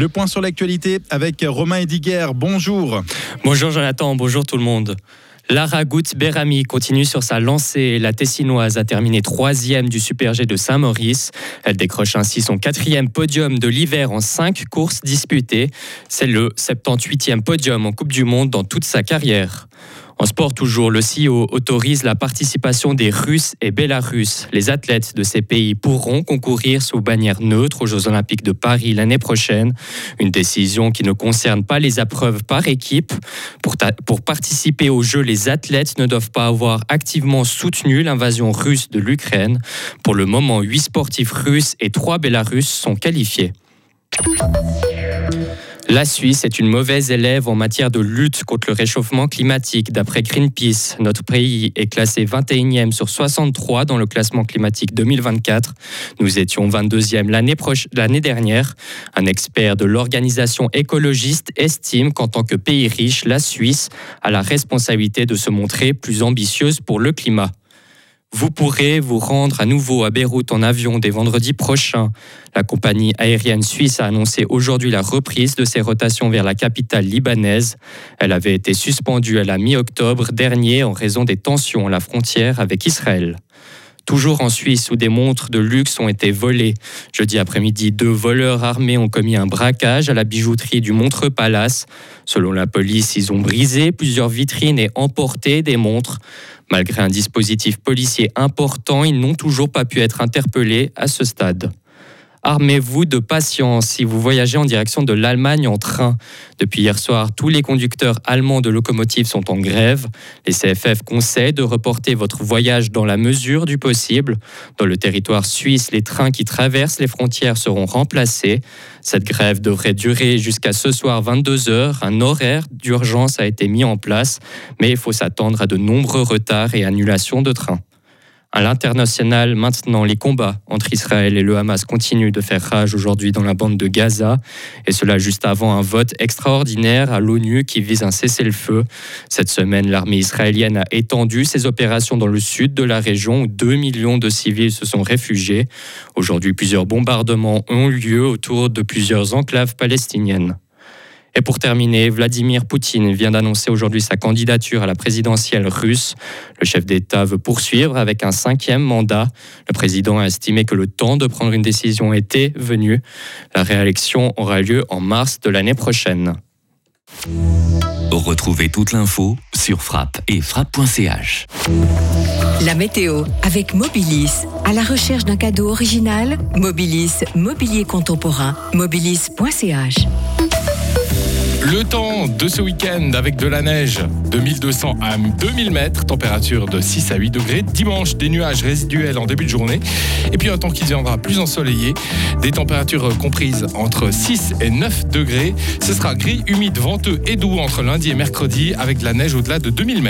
Le point sur l'actualité avec Romain Ediger. Bonjour. Bonjour Jonathan, bonjour tout le monde. Lara Goutte Berami continue sur sa lancée. La Tessinoise a terminé troisième du Super G de Saint-Maurice. Elle décroche ainsi son quatrième podium de l'hiver en cinq courses disputées. C'est le 78e podium en Coupe du Monde dans toute sa carrière. En sport toujours, le CIO autorise la participation des Russes et Bélarusses. Les athlètes de ces pays pourront concourir sous bannière neutre aux Jeux Olympiques de Paris l'année prochaine. Une décision qui ne concerne pas les épreuves par équipe. Pour, pour participer aux Jeux, les athlètes ne doivent pas avoir activement soutenu l'invasion russe de l'Ukraine. Pour le moment, huit sportifs russes et trois Bélarusses sont qualifiés. La Suisse est une mauvaise élève en matière de lutte contre le réchauffement climatique. D'après Greenpeace, notre pays est classé 21e sur 63 dans le classement climatique 2024. Nous étions 22e l'année dernière. Un expert de l'organisation écologiste estime qu'en tant que pays riche, la Suisse a la responsabilité de se montrer plus ambitieuse pour le climat. Vous pourrez vous rendre à nouveau à Beyrouth en avion dès vendredi prochain. La compagnie aérienne suisse a annoncé aujourd'hui la reprise de ses rotations vers la capitale libanaise. Elle avait été suspendue à la mi-octobre dernier en raison des tensions à la frontière avec Israël. Toujours en Suisse, où des montres de luxe ont été volées. Jeudi après-midi, deux voleurs armés ont commis un braquage à la bijouterie du Montreux Palace. Selon la police, ils ont brisé plusieurs vitrines et emporté des montres. Malgré un dispositif policier important, ils n'ont toujours pas pu être interpellés à ce stade. Armez-vous de patience si vous voyagez en direction de l'Allemagne en train. Depuis hier soir, tous les conducteurs allemands de locomotives sont en grève. Les CFF conseillent de reporter votre voyage dans la mesure du possible. Dans le territoire suisse, les trains qui traversent les frontières seront remplacés. Cette grève devrait durer jusqu'à ce soir 22h. Un horaire d'urgence a été mis en place, mais il faut s'attendre à de nombreux retards et annulations de trains. À l'international, maintenant, les combats entre Israël et le Hamas continuent de faire rage aujourd'hui dans la bande de Gaza, et cela juste avant un vote extraordinaire à l'ONU qui vise un cessez-le-feu. Cette semaine, l'armée israélienne a étendu ses opérations dans le sud de la région où 2 millions de civils se sont réfugiés. Aujourd'hui, plusieurs bombardements ont eu lieu autour de plusieurs enclaves palestiniennes. Et pour terminer, Vladimir Poutine vient d'annoncer aujourd'hui sa candidature à la présidentielle russe. Le chef d'État veut poursuivre avec un cinquième mandat. Le président a estimé que le temps de prendre une décision était venu. La réélection aura lieu en mars de l'année prochaine. Retrouvez toute l'info sur frappe et frappe.ch. La météo avec Mobilis. À la recherche d'un cadeau original, Mobilis, mobilier contemporain, mobilis.ch. Le temps de ce week-end avec de la neige de 1200 à 2000 mètres, température de 6 à 8 degrés. Dimanche, des nuages résiduels en début de journée. Et puis un temps qui deviendra plus ensoleillé. Des températures comprises entre 6 et 9 degrés. Ce sera gris, humide, venteux et doux entre lundi et mercredi avec de la neige au-delà de 2000 mètres.